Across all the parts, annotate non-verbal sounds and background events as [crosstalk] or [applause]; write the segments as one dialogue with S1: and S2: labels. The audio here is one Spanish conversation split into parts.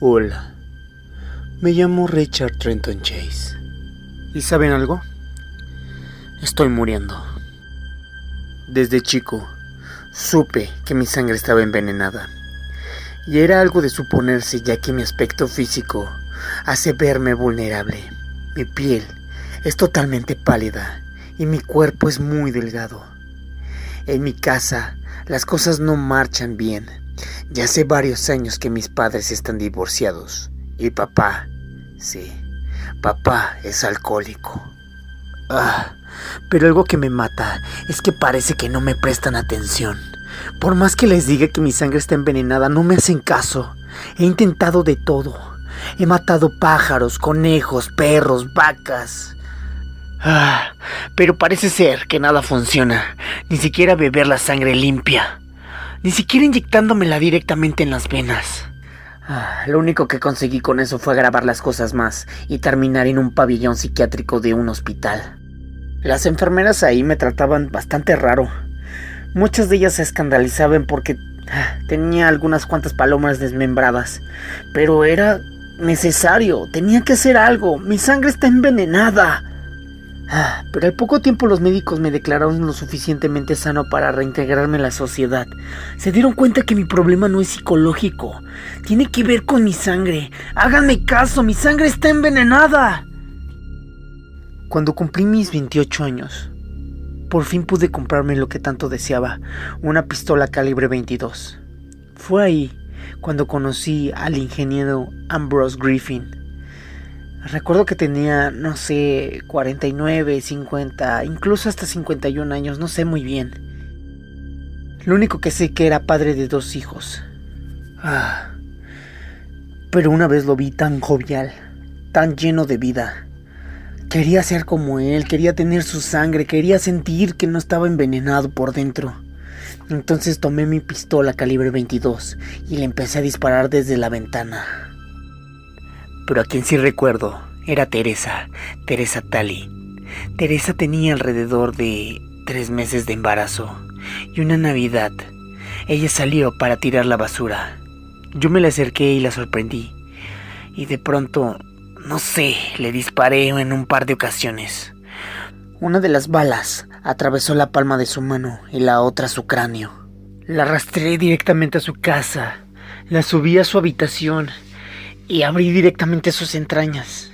S1: Hola, me llamo Richard Trenton Chase. ¿Y saben algo? Estoy muriendo. Desde chico, supe que mi sangre estaba envenenada. Y era algo de suponerse ya que mi aspecto físico hace verme vulnerable. Mi piel es totalmente pálida y mi cuerpo es muy delgado. En mi casa las cosas no marchan bien. Ya hace varios años que mis padres están divorciados. Y papá, sí, papá es alcohólico. Ah, pero algo que me mata es que parece que no me prestan atención. Por más que les diga que mi sangre está envenenada, no me hacen caso. He intentado de todo. He matado pájaros, conejos, perros, vacas. Ah, pero parece ser que nada funciona. Ni siquiera beber la sangre limpia. Ni siquiera inyectándomela directamente en las venas. Ah, lo único que conseguí con eso fue grabar las cosas más y terminar en un pabellón psiquiátrico de un hospital. Las enfermeras ahí me trataban bastante raro. Muchas de ellas se escandalizaban porque ah, tenía algunas cuantas palomas desmembradas. Pero era necesario, tenía que hacer algo. Mi sangre está envenenada. Pero al poco tiempo los médicos me declararon lo suficientemente sano para reintegrarme en la sociedad. Se dieron cuenta que mi problema no es psicológico, tiene que ver con mi sangre. Háganme caso, mi sangre está envenenada. Cuando cumplí mis 28 años, por fin pude comprarme lo que tanto deseaba, una pistola calibre 22. Fue ahí cuando conocí al ingeniero Ambrose Griffin, Recuerdo que tenía, no sé, 49, 50, incluso hasta 51 años, no sé muy bien. Lo único que sé que era padre de dos hijos. Ah. Pero una vez lo vi tan jovial, tan lleno de vida. Quería ser como él, quería tener su sangre, quería sentir que no estaba envenenado por dentro. Entonces tomé mi pistola calibre 22 y le empecé a disparar desde la ventana pero a quien sí recuerdo era Teresa, Teresa Tali. Teresa tenía alrededor de tres meses de embarazo y una Navidad ella salió para tirar la basura. Yo me le acerqué y la sorprendí. Y de pronto, no sé, le disparé en un par de ocasiones. Una de las balas atravesó la palma de su mano y la otra su cráneo. La arrastré directamente a su casa. La subí a su habitación y abrí directamente sus entrañas.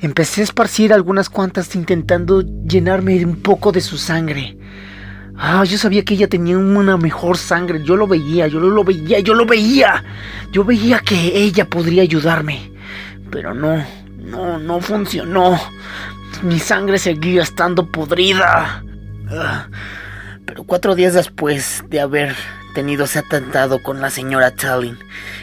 S1: Empecé a esparcir algunas cuantas intentando llenarme un poco de su sangre. Ah, yo sabía que ella tenía una mejor sangre. Yo lo veía, yo lo veía, yo lo veía. Yo veía que ella podría ayudarme. Pero no, no, no funcionó. Mi sangre seguía estando podrida. Ah, pero cuatro días después de haber tenido ese atentado con la señora Tallinn.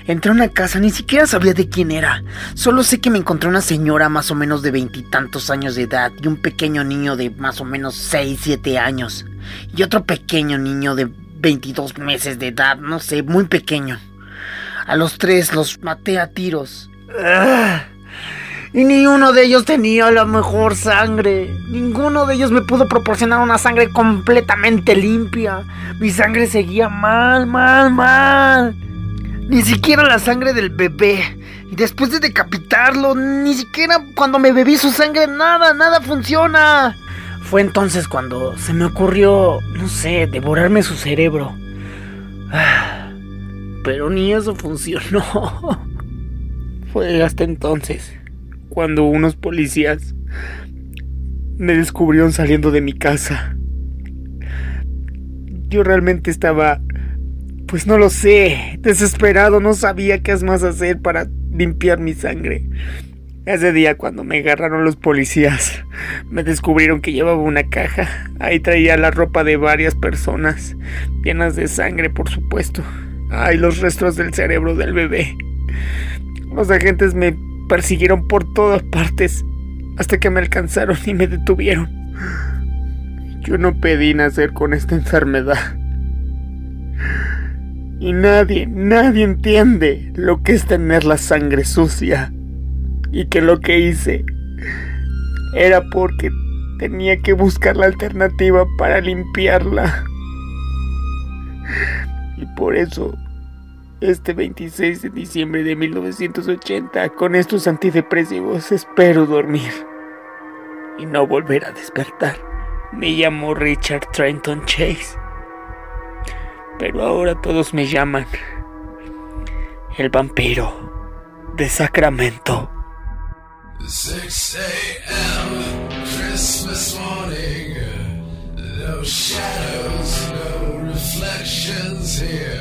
S1: Entré a una casa, ni siquiera sabía de quién era. Solo sé que me encontré una señora más o menos de veintitantos años de edad y un pequeño niño de más o menos seis, siete años. Y otro pequeño niño de 22 meses de edad, no sé, muy pequeño. A los tres los maté a tiros. ¡Ah! Y ni uno de ellos tenía la mejor sangre. Ninguno de ellos me pudo proporcionar una sangre completamente limpia. Mi sangre seguía mal, mal, mal. Ni siquiera la sangre del bebé. Y después de decapitarlo, ni siquiera cuando me bebí su sangre, nada, nada funciona. Fue entonces cuando se me ocurrió, no sé, devorarme su cerebro. Ah, pero ni eso funcionó. [laughs] Fue hasta entonces cuando unos policías me descubrieron saliendo de mi casa. Yo realmente estaba, pues no lo sé, desesperado, no sabía qué más hacer para limpiar mi sangre. Ese día cuando me agarraron los policías, me descubrieron que llevaba una caja. Ahí traía la ropa de varias personas, llenas de sangre, por supuesto. Ay, los restos del cerebro del bebé. Los agentes me persiguieron por todas partes hasta que me alcanzaron y me detuvieron. Yo no pedí nacer con esta enfermedad. Y nadie, nadie entiende lo que es tener la sangre sucia. Y que lo que hice era porque tenía que buscar la alternativa para limpiarla. Y por eso Este 26 de diciembre de 1980, con estos antidepresivos, espero dormir y no volver a despertar. Me llamo Richard Trenton Chase, pero ahora todos me llaman el vampiro de Sacramento. 6 a.m. Christmas morning. No shadows, no reflections here.